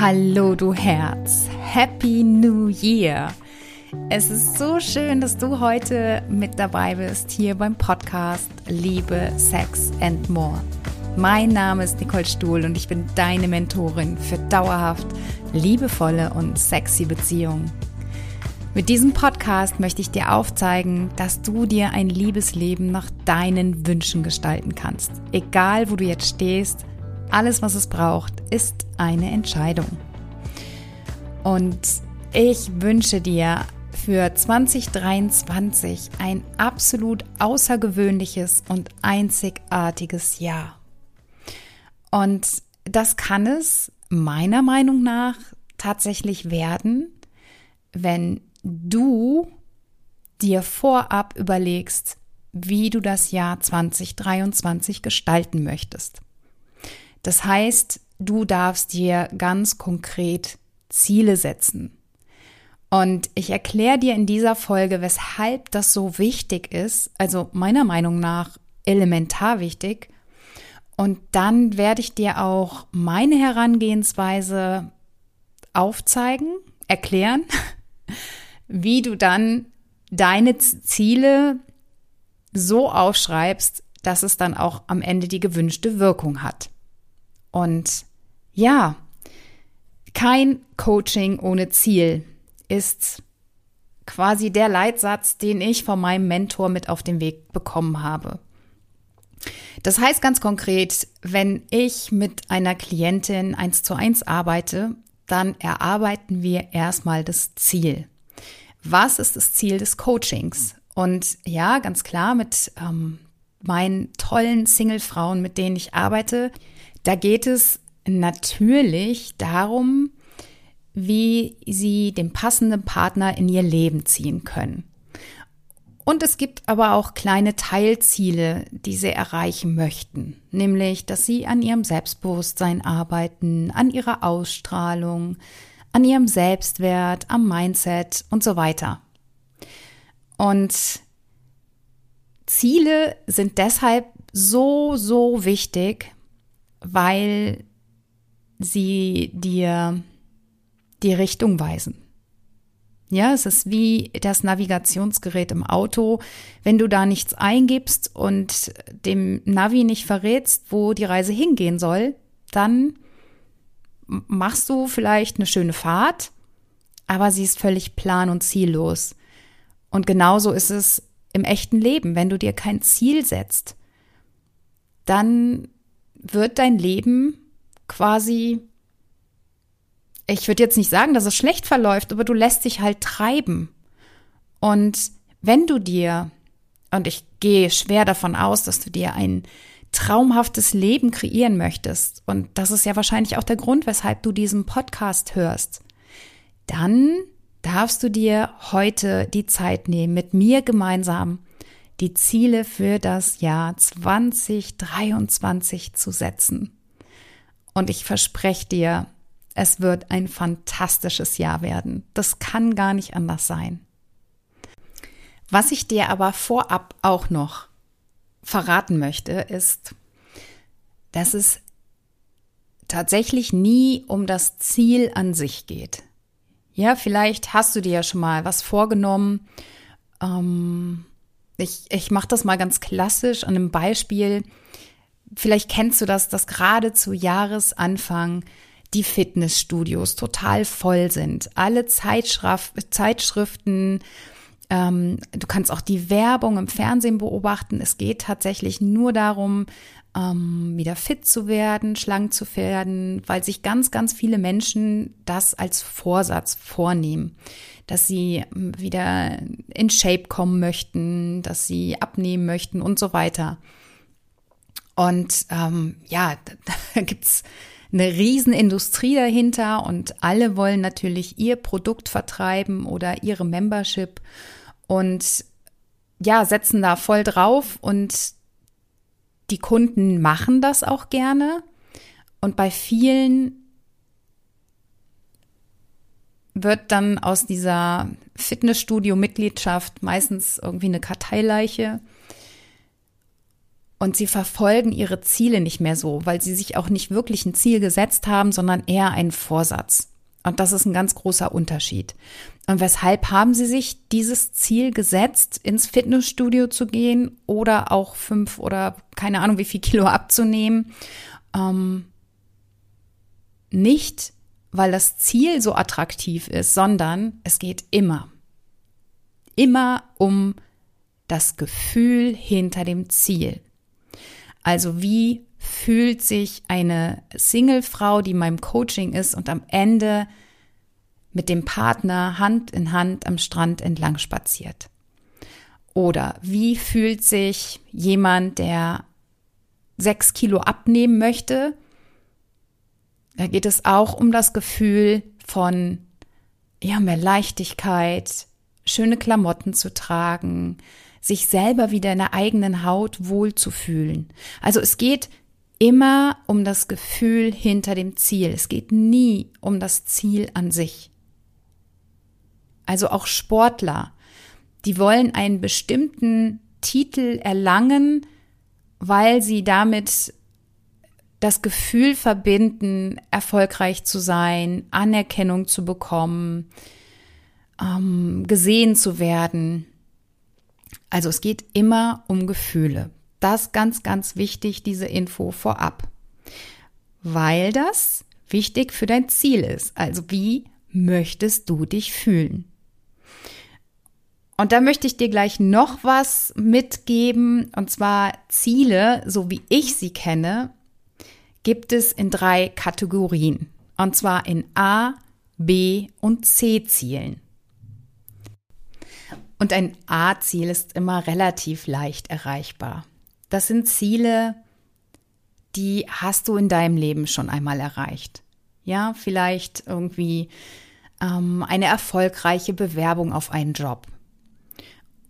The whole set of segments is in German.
Hallo du Herz, Happy New Year. Es ist so schön, dass du heute mit dabei bist hier beim Podcast Liebe, Sex and More. Mein Name ist Nicole Stuhl und ich bin deine Mentorin für dauerhaft liebevolle und sexy Beziehungen. Mit diesem Podcast möchte ich dir aufzeigen, dass du dir ein Liebesleben nach deinen Wünschen gestalten kannst. Egal, wo du jetzt stehst, alles, was es braucht, ist eine Entscheidung. Und ich wünsche dir für 2023 ein absolut außergewöhnliches und einzigartiges Jahr. Und das kann es meiner Meinung nach tatsächlich werden, wenn du dir vorab überlegst, wie du das Jahr 2023 gestalten möchtest. Das heißt, du darfst dir ganz konkret Ziele setzen. Und ich erkläre dir in dieser Folge, weshalb das so wichtig ist, also meiner Meinung nach elementar wichtig. Und dann werde ich dir auch meine Herangehensweise aufzeigen, erklären, wie du dann deine Ziele so aufschreibst, dass es dann auch am Ende die gewünschte Wirkung hat. Und ja, kein Coaching ohne Ziel ist quasi der Leitsatz, den ich von meinem Mentor mit auf den Weg bekommen habe. Das heißt ganz konkret, wenn ich mit einer Klientin eins zu eins arbeite, dann erarbeiten wir erstmal das Ziel. Was ist das Ziel des Coachings? Und ja, ganz klar, mit ähm, meinen tollen Single-Frauen, mit denen ich arbeite, da geht es natürlich darum, wie sie den passenden Partner in ihr Leben ziehen können. Und es gibt aber auch kleine Teilziele, die sie erreichen möchten, nämlich, dass sie an ihrem Selbstbewusstsein arbeiten, an ihrer Ausstrahlung, an ihrem Selbstwert, am Mindset und so weiter. Und Ziele sind deshalb so, so wichtig, weil sie dir die Richtung weisen. Ja, es ist wie das Navigationsgerät im Auto. Wenn du da nichts eingibst und dem Navi nicht verrätst, wo die Reise hingehen soll, dann machst du vielleicht eine schöne Fahrt, aber sie ist völlig plan und ziellos. Und genauso ist es im echten Leben. Wenn du dir kein Ziel setzt, dann wird dein Leben quasi, ich würde jetzt nicht sagen, dass es schlecht verläuft, aber du lässt dich halt treiben. Und wenn du dir, und ich gehe schwer davon aus, dass du dir ein traumhaftes Leben kreieren möchtest, und das ist ja wahrscheinlich auch der Grund, weshalb du diesen Podcast hörst, dann darfst du dir heute die Zeit nehmen, mit mir gemeinsam die Ziele für das Jahr 2023 zu setzen. Und ich verspreche dir, es wird ein fantastisches Jahr werden. Das kann gar nicht anders sein. Was ich dir aber vorab auch noch verraten möchte, ist, dass es tatsächlich nie um das Ziel an sich geht. Ja, vielleicht hast du dir ja schon mal was vorgenommen. Ähm, ich ich mache das mal ganz klassisch an einem Beispiel. Vielleicht kennst du das, dass gerade zu Jahresanfang die Fitnessstudios total voll sind. Alle Zeitschrif Zeitschriften, ähm, du kannst auch die Werbung im Fernsehen beobachten. Es geht tatsächlich nur darum, ähm, wieder fit zu werden, schlank zu werden, weil sich ganz, ganz viele Menschen das als Vorsatz vornehmen, dass sie ähm, wieder in Shape kommen möchten, dass sie abnehmen möchten und so weiter. Und ähm, ja, da gibt's eine Riesenindustrie dahinter und alle wollen natürlich ihr Produkt vertreiben oder ihre Membership und ja, setzen da voll drauf und die Kunden machen das auch gerne und bei vielen wird dann aus dieser Fitnessstudio-Mitgliedschaft meistens irgendwie eine Karteileiche. und sie verfolgen ihre Ziele nicht mehr so, weil sie sich auch nicht wirklich ein Ziel gesetzt haben, sondern eher einen Vorsatz. Und das ist ein ganz großer Unterschied. Und weshalb haben sie sich dieses Ziel gesetzt, ins Fitnessstudio zu gehen oder auch fünf oder keine Ahnung wie viel Kilo abzunehmen? Ähm, nicht, weil das Ziel so attraktiv ist, sondern es geht immer, immer um das Gefühl hinter dem Ziel. Also wie fühlt sich eine Singlefrau, die meinem Coaching ist und am Ende mit dem Partner Hand in Hand am Strand entlang spaziert? Oder wie fühlt sich jemand, der sechs Kilo abnehmen möchte? Da geht es auch um das Gefühl von, ja, mehr Leichtigkeit, schöne Klamotten zu tragen, sich selber wieder in der eigenen Haut wohlzufühlen. Also es geht immer um das Gefühl hinter dem Ziel. Es geht nie um das Ziel an sich. Also auch Sportler, die wollen einen bestimmten Titel erlangen, weil sie damit das Gefühl verbinden, erfolgreich zu sein, Anerkennung zu bekommen, ähm, gesehen zu werden. Also es geht immer um Gefühle. Das ganz, ganz wichtig, diese Info vorab. Weil das wichtig für dein Ziel ist. Also wie möchtest du dich fühlen? Und da möchte ich dir gleich noch was mitgeben. Und zwar Ziele, so wie ich sie kenne, gibt es in drei Kategorien. Und zwar in A, B und C Zielen. Und ein A-Ziel ist immer relativ leicht erreichbar. Das sind Ziele, die hast du in deinem Leben schon einmal erreicht. Ja, vielleicht irgendwie ähm, eine erfolgreiche Bewerbung auf einen Job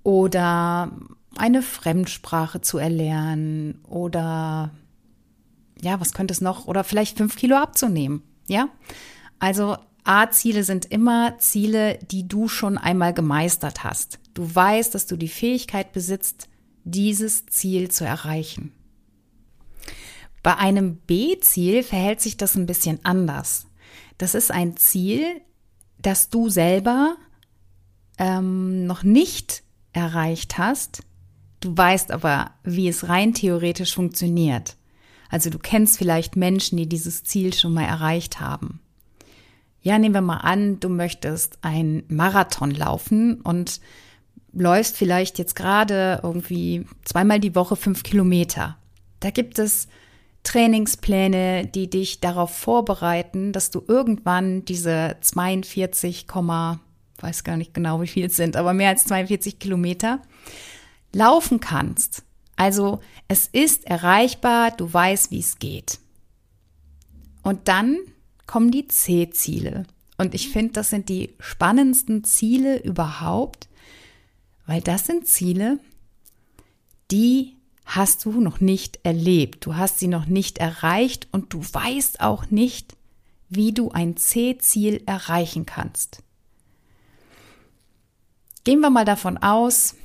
oder eine Fremdsprache zu erlernen oder ja, was könnte es noch? Oder vielleicht fünf Kilo abzunehmen. Ja, also A-Ziele sind immer Ziele, die du schon einmal gemeistert hast. Du weißt, dass du die Fähigkeit besitzt, dieses Ziel zu erreichen. Bei einem B-Ziel verhält sich das ein bisschen anders. Das ist ein Ziel, das du selber ähm, noch nicht erreicht hast. Du weißt aber, wie es rein theoretisch funktioniert. Also du kennst vielleicht Menschen, die dieses Ziel schon mal erreicht haben. Ja, nehmen wir mal an, du möchtest einen Marathon laufen und läufst vielleicht jetzt gerade irgendwie zweimal die Woche fünf Kilometer. Da gibt es Trainingspläne, die dich darauf vorbereiten, dass du irgendwann diese 42, weiß gar nicht genau, wie viel es sind, aber mehr als 42 Kilometer laufen kannst. Also es ist erreichbar, du weißt, wie es geht. Und dann kommen die C-Ziele. Und ich finde, das sind die spannendsten Ziele überhaupt, weil das sind Ziele, die hast du noch nicht erlebt. Du hast sie noch nicht erreicht und du weißt auch nicht, wie du ein C-Ziel erreichen kannst. Gehen wir mal davon aus,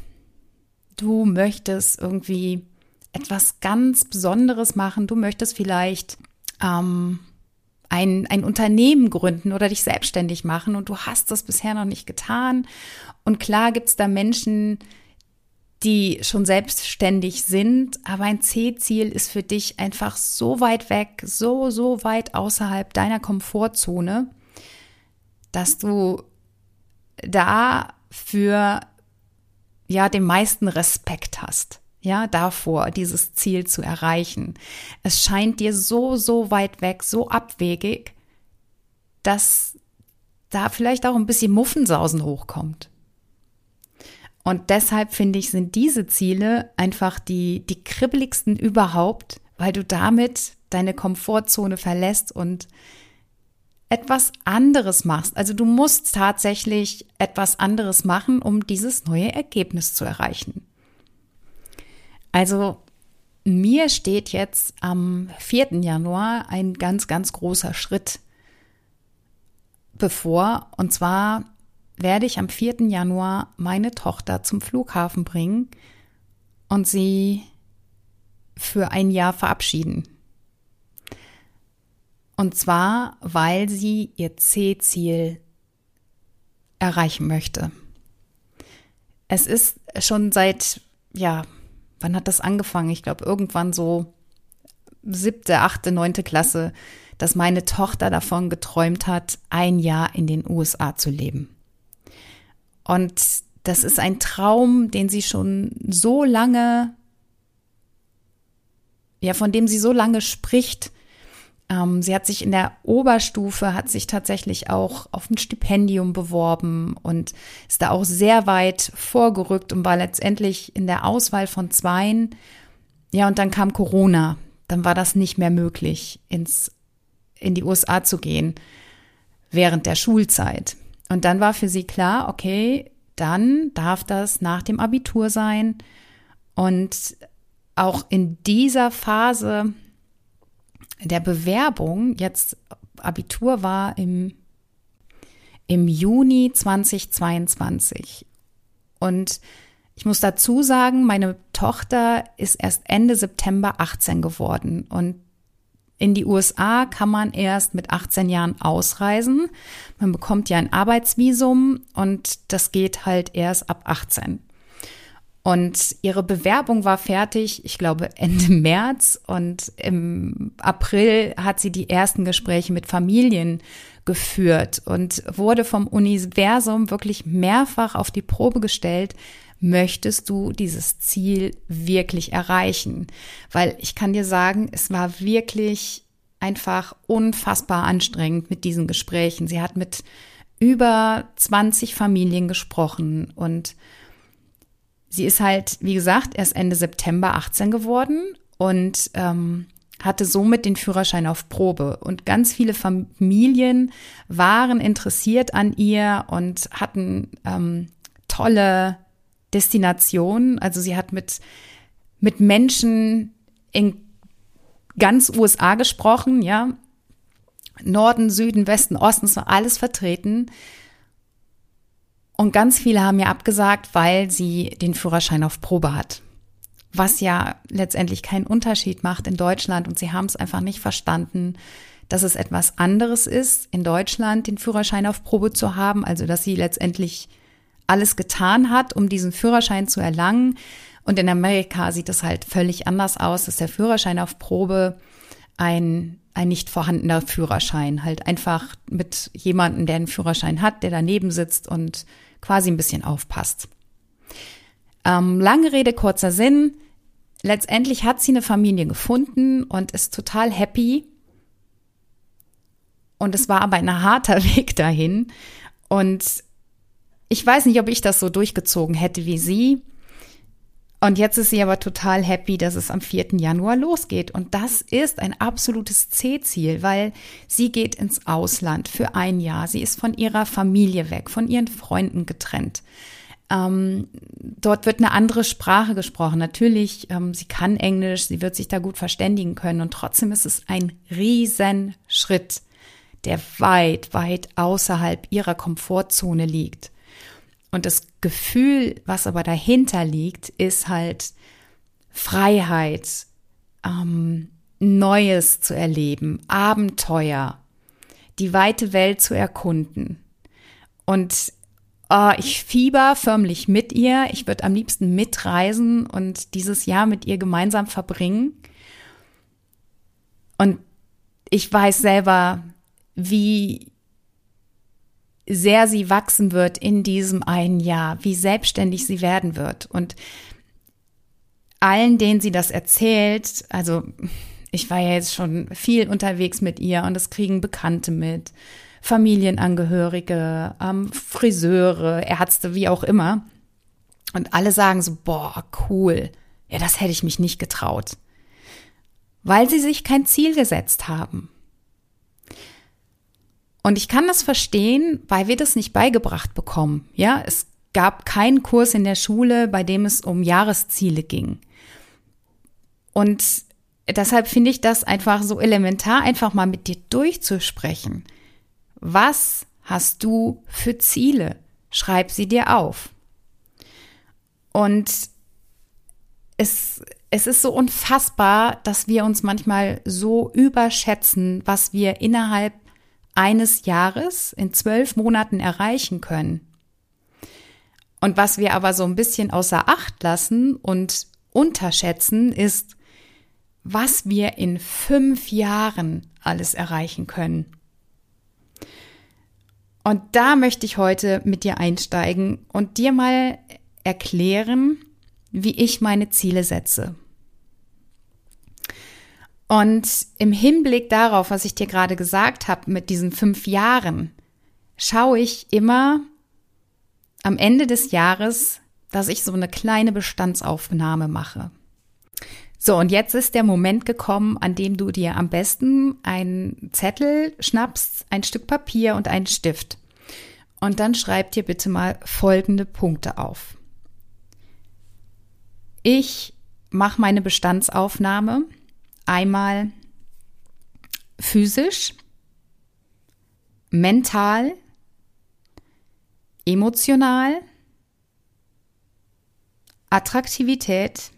du möchtest irgendwie etwas ganz Besonderes machen. Du möchtest vielleicht ähm, ein, ein Unternehmen gründen oder dich selbstständig machen und du hast das bisher noch nicht getan. Und klar gibt es da Menschen, die schon selbstständig sind, aber ein C-Ziel ist für dich einfach so weit weg, so, so weit außerhalb deiner Komfortzone, dass du da für ja den meisten Respekt hast ja, davor, dieses Ziel zu erreichen. Es scheint dir so, so weit weg, so abwegig, dass da vielleicht auch ein bisschen Muffensausen hochkommt. Und deshalb finde ich, sind diese Ziele einfach die, die kribbeligsten überhaupt, weil du damit deine Komfortzone verlässt und etwas anderes machst. Also du musst tatsächlich etwas anderes machen, um dieses neue Ergebnis zu erreichen. Also mir steht jetzt am 4. Januar ein ganz, ganz großer Schritt bevor. Und zwar werde ich am 4. Januar meine Tochter zum Flughafen bringen und sie für ein Jahr verabschieden. Und zwar, weil sie ihr C-Ziel erreichen möchte. Es ist schon seit, ja, wann hat das angefangen? Ich glaube, irgendwann so siebte, achte, neunte Klasse, dass meine Tochter davon geträumt hat, ein Jahr in den USA zu leben. Und das ist ein Traum, den sie schon so lange, ja, von dem sie so lange spricht. Ähm, sie hat sich in der Oberstufe, hat sich tatsächlich auch auf ein Stipendium beworben und ist da auch sehr weit vorgerückt und war letztendlich in der Auswahl von Zweien. Ja, und dann kam Corona. Dann war das nicht mehr möglich, ins, in die USA zu gehen während der Schulzeit. Und dann war für sie klar, okay, dann darf das nach dem Abitur sein. Und auch in dieser Phase der Bewerbung, jetzt Abitur war im, im Juni 2022. Und ich muss dazu sagen, meine Tochter ist erst Ende September 18 geworden. Und in die USA kann man erst mit 18 Jahren ausreisen. Man bekommt ja ein Arbeitsvisum und das geht halt erst ab 18. Und ihre Bewerbung war fertig, ich glaube Ende März und im April hat sie die ersten Gespräche mit Familien geführt und wurde vom Universum wirklich mehrfach auf die Probe gestellt, möchtest du dieses Ziel wirklich erreichen? Weil ich kann dir sagen, es war wirklich einfach unfassbar anstrengend mit diesen Gesprächen. Sie hat mit über 20 Familien gesprochen und sie ist halt, wie gesagt, erst Ende September 18 geworden und ähm, hatte somit den Führerschein auf Probe. Und ganz viele Familien waren interessiert an ihr und hatten ähm, tolle Destination. Also sie hat mit, mit Menschen in ganz USA gesprochen, ja. Norden, Süden, Westen, Osten, so alles vertreten. Und ganz viele haben ja abgesagt, weil sie den Führerschein auf Probe hat. Was ja letztendlich keinen Unterschied macht in Deutschland. Und sie haben es einfach nicht verstanden, dass es etwas anderes ist, in Deutschland den Führerschein auf Probe zu haben. Also, dass sie letztendlich alles getan hat, um diesen Führerschein zu erlangen. Und in Amerika sieht es halt völlig anders aus, dass der Führerschein auf Probe ein, ein nicht vorhandener Führerschein, halt einfach mit jemandem, der einen Führerschein hat, der daneben sitzt und quasi ein bisschen aufpasst. Ähm, lange Rede, kurzer Sinn. Letztendlich hat sie eine Familie gefunden und ist total happy. Und es war aber ein harter Weg dahin. Und ich weiß nicht, ob ich das so durchgezogen hätte wie sie. Und jetzt ist sie aber total happy, dass es am 4. Januar losgeht. Und das ist ein absolutes C-Ziel, weil sie geht ins Ausland für ein Jahr. Sie ist von ihrer Familie weg, von ihren Freunden getrennt. Ähm, dort wird eine andere Sprache gesprochen. Natürlich, ähm, sie kann Englisch, sie wird sich da gut verständigen können. Und trotzdem ist es ein Riesenschritt, der weit, weit außerhalb ihrer Komfortzone liegt. Und das Gefühl, was aber dahinter liegt, ist halt Freiheit, ähm, Neues zu erleben, Abenteuer, die weite Welt zu erkunden. Und oh, ich fieber förmlich mit ihr. Ich würde am liebsten mitreisen und dieses Jahr mit ihr gemeinsam verbringen. Und ich weiß selber, wie sehr sie wachsen wird in diesem einen Jahr, wie selbstständig sie werden wird. Und allen, denen sie das erzählt, also ich war ja jetzt schon viel unterwegs mit ihr und das kriegen Bekannte mit, Familienangehörige, ähm, Friseure, Ärzte, wie auch immer. Und alle sagen so, boah, cool. Ja, das hätte ich mich nicht getraut. Weil sie sich kein Ziel gesetzt haben. Und ich kann das verstehen, weil wir das nicht beigebracht bekommen. Ja, es gab keinen Kurs in der Schule, bei dem es um Jahresziele ging. Und deshalb finde ich das einfach so elementar, einfach mal mit dir durchzusprechen. Was hast du für Ziele? Schreib sie dir auf. Und es, es ist so unfassbar, dass wir uns manchmal so überschätzen, was wir innerhalb eines Jahres in zwölf Monaten erreichen können. Und was wir aber so ein bisschen außer Acht lassen und unterschätzen, ist, was wir in fünf Jahren alles erreichen können. Und da möchte ich heute mit dir einsteigen und dir mal erklären, wie ich meine Ziele setze. Und im Hinblick darauf, was ich dir gerade gesagt habe mit diesen fünf Jahren, schaue ich immer am Ende des Jahres, dass ich so eine kleine Bestandsaufnahme mache. So, und jetzt ist der Moment gekommen, an dem du dir am besten einen Zettel schnappst, ein Stück Papier und einen Stift. Und dann schreib dir bitte mal folgende Punkte auf. Ich mache meine Bestandsaufnahme einmal physisch, mental, emotional, Attraktivität,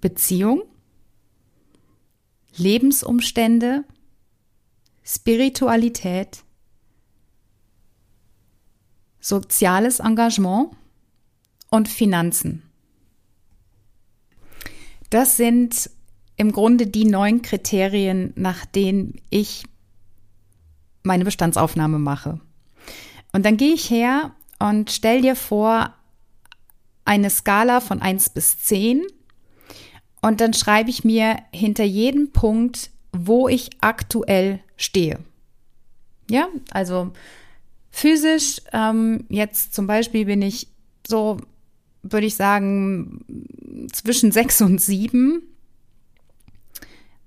Beziehung, Lebensumstände, Spiritualität, soziales Engagement und Finanzen. Das sind im Grunde die neun Kriterien, nach denen ich meine Bestandsaufnahme mache. Und dann gehe ich her und stell dir vor eine Skala von eins bis zehn und dann schreibe ich mir hinter jedem Punkt, wo ich aktuell stehe. Ja, also physisch, ähm, jetzt zum Beispiel bin ich so, würde ich sagen, zwischen sechs und sieben.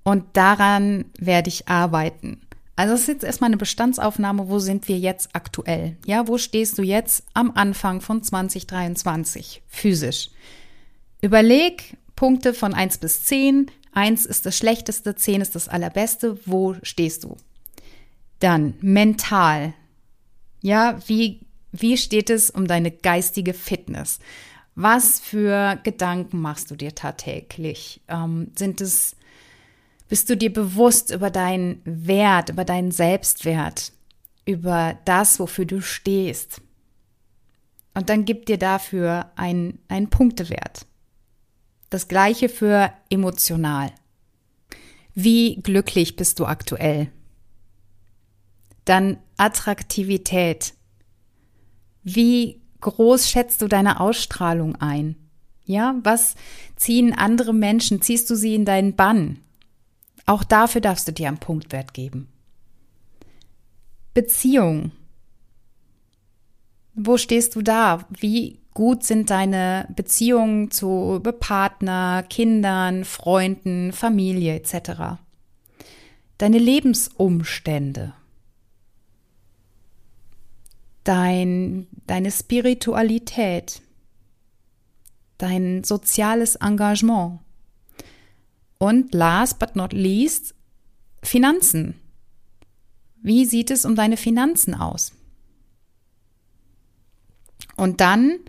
Und daran werde ich arbeiten. Also es ist jetzt erstmal eine Bestandsaufnahme, wo sind wir jetzt aktuell? Ja, wo stehst du jetzt am Anfang von 2023 physisch? Überleg, Punkte von 1 bis 10. 1 ist das Schlechteste, 10 ist das Allerbeste. Wo stehst du? Dann mental. Ja, wie, wie steht es um deine geistige Fitness? Was für Gedanken machst du dir tagtäglich? Ähm, sind es, bist du dir bewusst über deinen Wert, über deinen Selbstwert, über das, wofür du stehst? Und dann gib dir dafür einen, einen Punktewert. Das gleiche für emotional. Wie glücklich bist du aktuell? Dann Attraktivität. Wie groß schätzt du deine Ausstrahlung ein? Ja, was ziehen andere Menschen? Ziehst du sie in deinen Bann? Auch dafür darfst du dir einen Punktwert geben. Beziehung. Wo stehst du da? Wie gut sind deine Beziehungen zu Partner, Kindern, Freunden, Familie etc. Deine Lebensumstände. Dein, deine Spiritualität. Dein soziales Engagement. Und last but not least, Finanzen. Wie sieht es um deine Finanzen aus? Und dann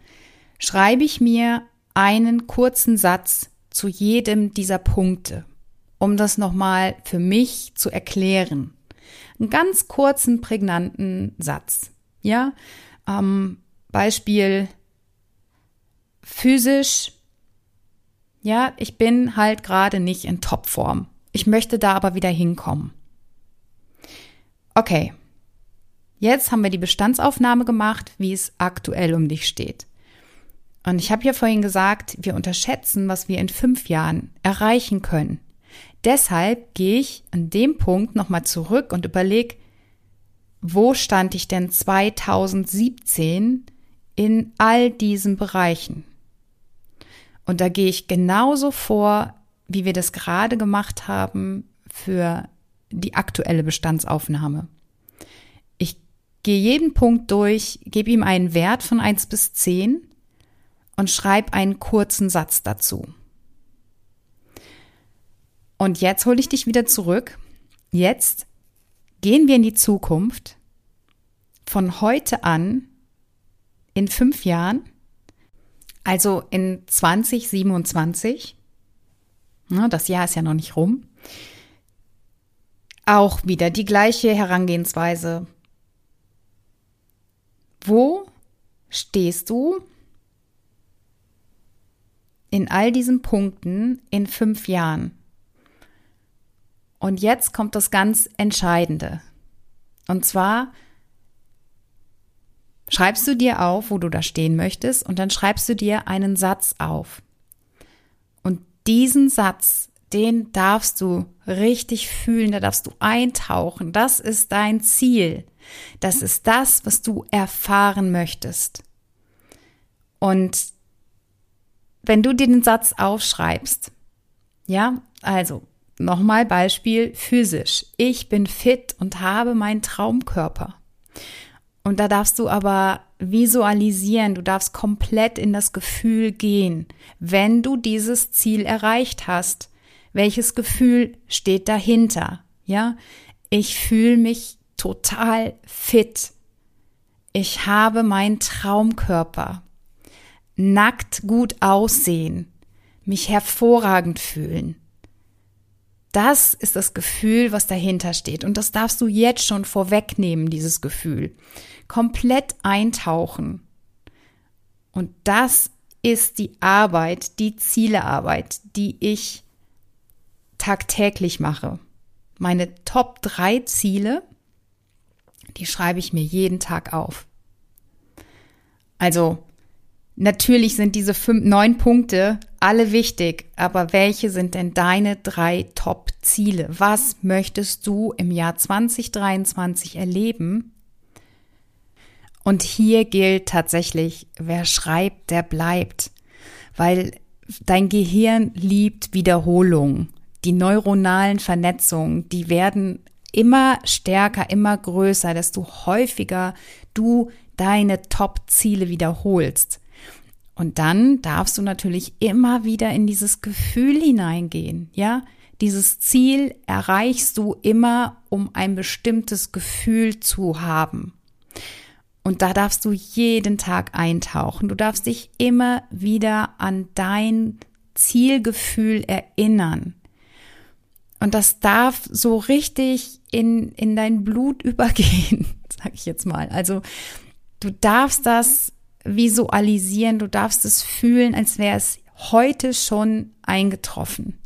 schreibe ich mir einen kurzen Satz zu jedem dieser Punkte, um das nochmal für mich zu erklären. Einen ganz kurzen, prägnanten Satz. Ja, ähm, Beispiel physisch. Ja, ich bin halt gerade nicht in Topform. Ich möchte da aber wieder hinkommen. Okay. Jetzt haben wir die Bestandsaufnahme gemacht, wie es aktuell um dich steht. Und ich habe ja vorhin gesagt, wir unterschätzen, was wir in fünf Jahren erreichen können. Deshalb gehe ich an dem Punkt nochmal zurück und überlege, wo stand ich denn 2017 in all diesen Bereichen? Und da gehe ich genauso vor, wie wir das gerade gemacht haben für die aktuelle Bestandsaufnahme. Ich gehe jeden Punkt durch, gebe ihm einen Wert von eins bis zehn und schreib einen kurzen Satz dazu. Und jetzt hole ich dich wieder zurück. Jetzt gehen wir in die Zukunft. Von heute an, in fünf Jahren, Also in 2027, das Jahr ist ja noch nicht rum, auch wieder die gleiche Herangehensweise. Wo stehst du in all diesen Punkten in fünf Jahren? Und jetzt kommt das ganz Entscheidende. Und zwar schreibst du dir auf, wo du da stehen möchtest, und dann schreibst du dir einen Satz auf. Und diesen Satz, den darfst du richtig fühlen, da darfst du eintauchen. Das ist dein Ziel. Das ist das, was du erfahren möchtest. Und wenn du dir den Satz aufschreibst, ja, also Nochmal Beispiel physisch. Ich bin fit und habe meinen Traumkörper. Und da darfst du aber visualisieren, du darfst komplett in das Gefühl gehen, wenn du dieses Ziel erreicht hast. Welches Gefühl steht dahinter? Ja, ich fühle mich total fit. Ich habe meinen Traumkörper. Nackt gut aussehen. Mich hervorragend fühlen. Das ist das Gefühl, was dahinter steht. Und das darfst du jetzt schon vorwegnehmen, dieses Gefühl. Komplett eintauchen. Und das ist die Arbeit, die Zielearbeit, die ich tagtäglich mache. Meine Top drei Ziele, die schreibe ich mir jeden Tag auf. Also Natürlich sind diese fünf, neun Punkte alle wichtig, aber welche sind denn deine drei Top-Ziele? Was möchtest du im Jahr 2023 erleben? Und hier gilt tatsächlich, wer schreibt, der bleibt, weil dein Gehirn liebt Wiederholung. Die neuronalen Vernetzungen, die werden immer stärker, immer größer, desto häufiger du deine Top-Ziele wiederholst. Und dann darfst du natürlich immer wieder in dieses Gefühl hineingehen, ja? Dieses Ziel erreichst du immer, um ein bestimmtes Gefühl zu haben. Und da darfst du jeden Tag eintauchen. Du darfst dich immer wieder an dein Zielgefühl erinnern. Und das darf so richtig in, in dein Blut übergehen, sag ich jetzt mal. Also du darfst das visualisieren, du darfst es fühlen, als wäre es heute schon eingetroffen.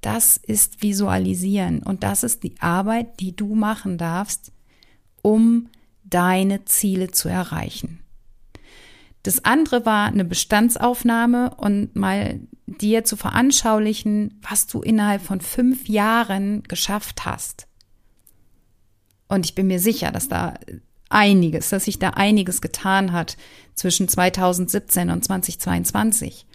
Das ist Visualisieren und das ist die Arbeit, die du machen darfst, um deine Ziele zu erreichen. Das andere war eine Bestandsaufnahme und mal dir zu veranschaulichen, was du innerhalb von fünf Jahren geschafft hast. Und ich bin mir sicher, dass da einiges, dass sich da einiges getan hat zwischen 2017 und 2022.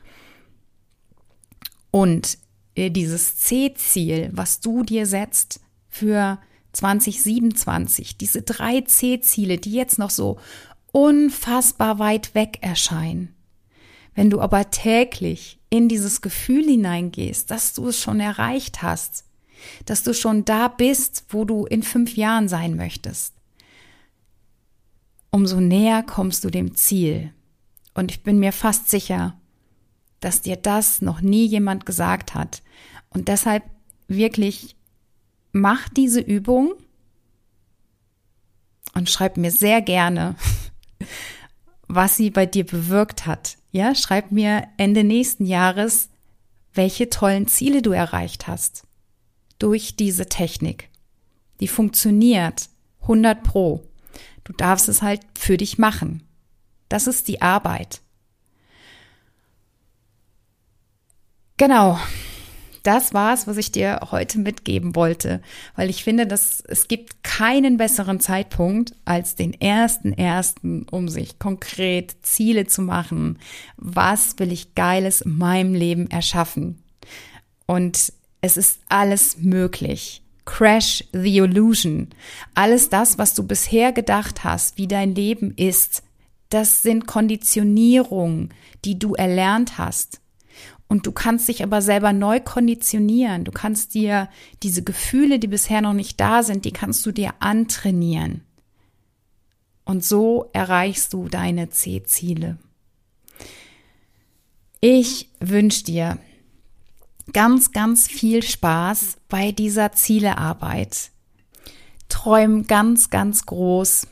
Und äh, dieses C-Ziel, was du dir setzt für 2027, diese drei C-Ziele, die jetzt noch so unfassbar weit weg erscheinen. Wenn du aber täglich in dieses Gefühl hineingehst, dass du es schon erreicht hast, dass du schon da bist, wo du in fünf Jahren sein möchtest, umso näher kommst du dem Ziel. Und ich bin mir fast sicher, dass dir das noch nie jemand gesagt hat. Und deshalb wirklich mach diese Übung und schreib mir sehr gerne, was sie bei dir bewirkt hat. Ja, schreib mir Ende nächsten Jahres, welche tollen Ziele du erreicht hast durch diese Technik. Die funktioniert 100 pro. Du darfst es halt für dich machen. Das ist die Arbeit. Genau. Das war es, was ich dir heute mitgeben wollte, weil ich finde, dass es gibt keinen besseren Zeitpunkt als den ersten ersten, um sich konkret Ziele zu machen. Was will ich Geiles in meinem Leben erschaffen? Und es ist alles möglich. Crash the Illusion. Alles das, was du bisher gedacht hast, wie dein Leben ist, das sind Konditionierungen, die du erlernt hast. Und du kannst dich aber selber neu konditionieren. Du kannst dir diese Gefühle, die bisher noch nicht da sind, die kannst du dir antrainieren. Und so erreichst du deine C-Ziele. Ich wünsche dir ganz, ganz viel Spaß bei dieser Zielearbeit. Träum ganz, ganz groß.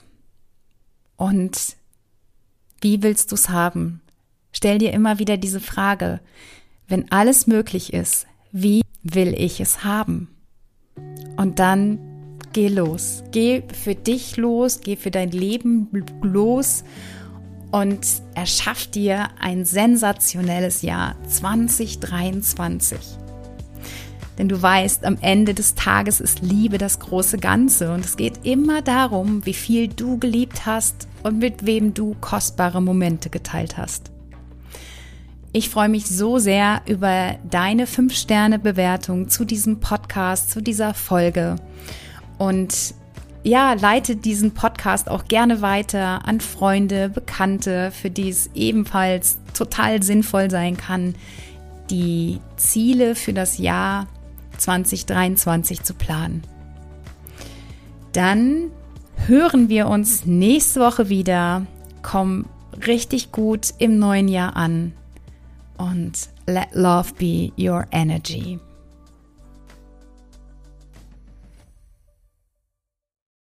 Und wie willst du es haben? Stell dir immer wieder diese Frage, wenn alles möglich ist, wie will ich es haben? Und dann geh los. Geh für dich los, geh für dein Leben los und erschaff dir ein sensationelles Jahr 2023. Denn du weißt, am Ende des Tages ist Liebe das große Ganze und es geht immer darum, wie viel du geliebt hast und mit wem du kostbare Momente geteilt hast. Ich freue mich so sehr über deine 5-Sterne-Bewertung zu diesem Podcast, zu dieser Folge. Und ja, leite diesen Podcast auch gerne weiter an Freunde, Bekannte, für die es ebenfalls total sinnvoll sein kann, die Ziele für das Jahr 2023 zu planen. Dann hören wir uns nächste Woche wieder. Komm richtig gut im neuen Jahr an und let love be your energy.